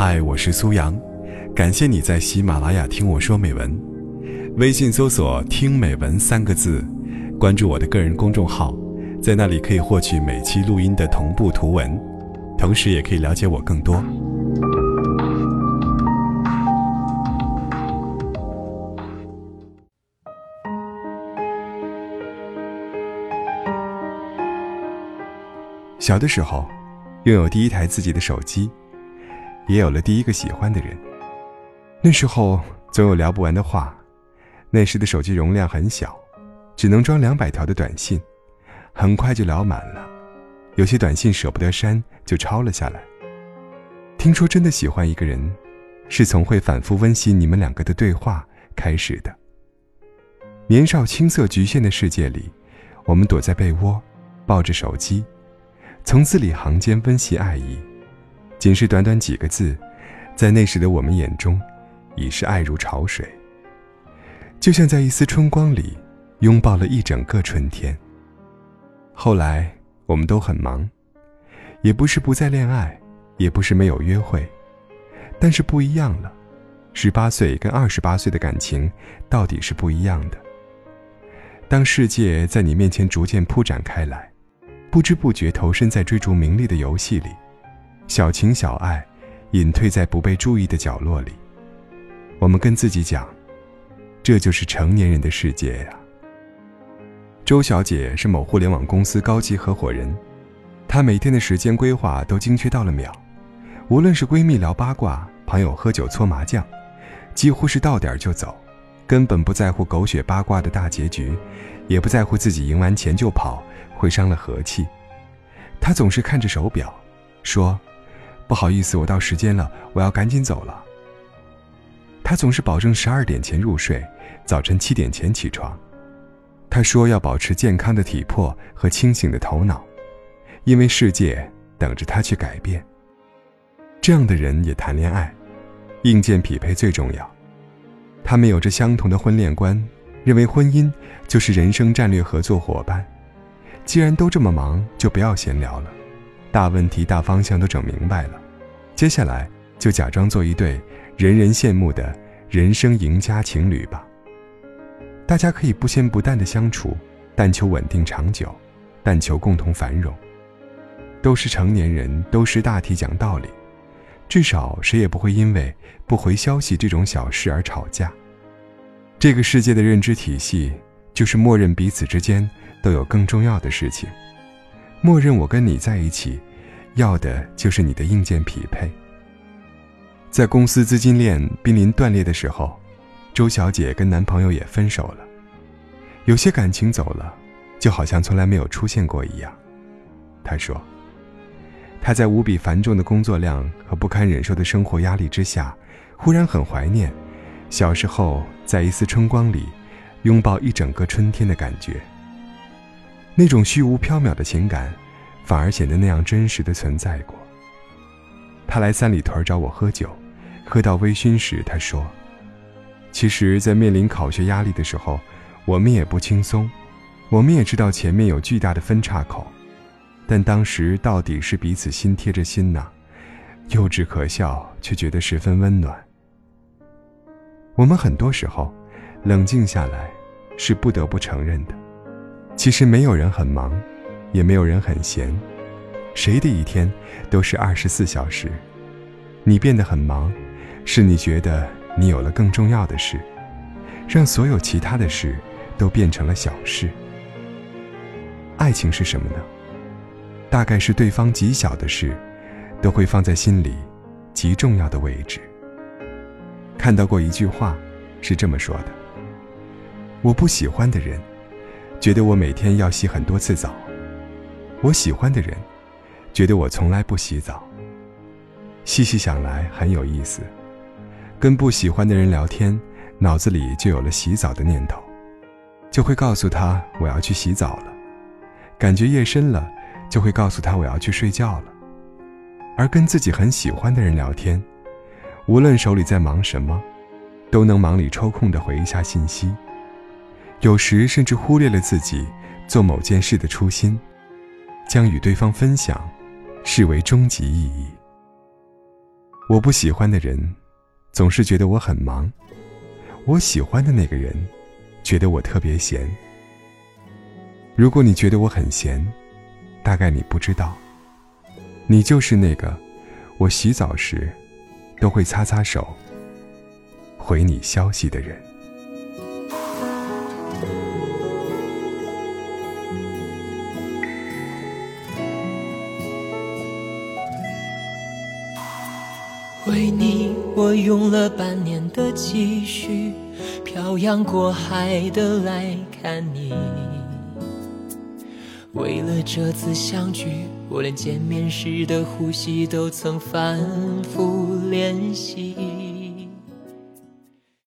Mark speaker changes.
Speaker 1: 嗨，我是苏阳，感谢你在喜马拉雅听我说美文。微信搜索“听美文”三个字，关注我的个人公众号，在那里可以获取每期录音的同步图文，同时也可以了解我更多。小的时候，拥有第一台自己的手机，也有了第一个喜欢的人。那时候总有聊不完的话。那时的手机容量很小，只能装两百条的短信，很快就聊满了。有些短信舍不得删，就抄了下来。听说真的喜欢一个人，是从会反复温习你们两个的对话开始的。年少青涩局限的世界里，我们躲在被窝，抱着手机。从字里行间温习爱意，仅是短短几个字，在那时的我们眼中，已是爱如潮水。就像在一丝春光里，拥抱了一整个春天。后来我们都很忙，也不是不再恋爱，也不是没有约会，但是不一样了。十八岁跟二十八岁的感情，到底是不一样的。当世界在你面前逐渐铺展开来。不知不觉投身在追逐名利的游戏里，小情小爱隐退在不被注意的角落里。我们跟自己讲，这就是成年人的世界呀。周小姐是某互联网公司高级合伙人，她每天的时间规划都精确到了秒，无论是闺蜜聊八卦，朋友喝酒搓麻将，几乎是到点就走，根本不在乎狗血八卦的大结局，也不在乎自己赢完钱就跑。会伤了和气，他总是看着手表，说：“不好意思，我到时间了，我要赶紧走了。”他总是保证十二点前入睡，早晨七点前起床。他说要保持健康的体魄和清醒的头脑，因为世界等着他去改变。这样的人也谈恋爱，硬件匹配最重要。他们有着相同的婚恋观，认为婚姻就是人生战略合作伙伴。既然都这么忙，就不要闲聊了，大问题、大方向都整明白了，接下来就假装做一对人人羡慕的人生赢家情侣吧。大家可以不咸不淡的相处，但求稳定长久，但求共同繁荣。都是成年人，都是大体讲道理，至少谁也不会因为不回消息这种小事而吵架。这个世界的认知体系，就是默认彼此之间。都有更重要的事情。默认我跟你在一起，要的就是你的硬件匹配。在公司资金链濒临断裂的时候，周小姐跟男朋友也分手了。有些感情走了，就好像从来没有出现过一样。她说：“她在无比繁重的工作量和不堪忍受的生活压力之下，忽然很怀念小时候在一丝春光里，拥抱一整个春天的感觉。”那种虚无缥缈的情感，反而显得那样真实的存在过。他来三里屯找我喝酒，喝到微醺时，他说：“其实，在面临考学压力的时候，我们也不轻松。我们也知道前面有巨大的分岔口，但当时到底是彼此心贴着心呐，幼稚可笑，却觉得十分温暖。我们很多时候，冷静下来，是不得不承认的。”其实没有人很忙，也没有人很闲，谁的一天都是二十四小时。你变得很忙，是你觉得你有了更重要的事，让所有其他的事都变成了小事。爱情是什么呢？大概是对方极小的事，都会放在心里极重要的位置。看到过一句话，是这么说的：我不喜欢的人。觉得我每天要洗很多次澡，我喜欢的人，觉得我从来不洗澡。细细想来很有意思，跟不喜欢的人聊天，脑子里就有了洗澡的念头，就会告诉他我要去洗澡了。感觉夜深了，就会告诉他我要去睡觉了。而跟自己很喜欢的人聊天，无论手里在忙什么，都能忙里抽空的回一下信息。有时甚至忽略了自己做某件事的初心，将与对方分享视为终极意义。我不喜欢的人，总是觉得我很忙；我喜欢的那个人，觉得我特别闲。如果你觉得我很闲，大概你不知道，你就是那个我洗澡时都会擦擦手、回你消息的人。
Speaker 2: 为你，我用了半年的积蓄，漂洋过海的来看你。为了这次相聚，我连见面时的呼吸都曾反复练习。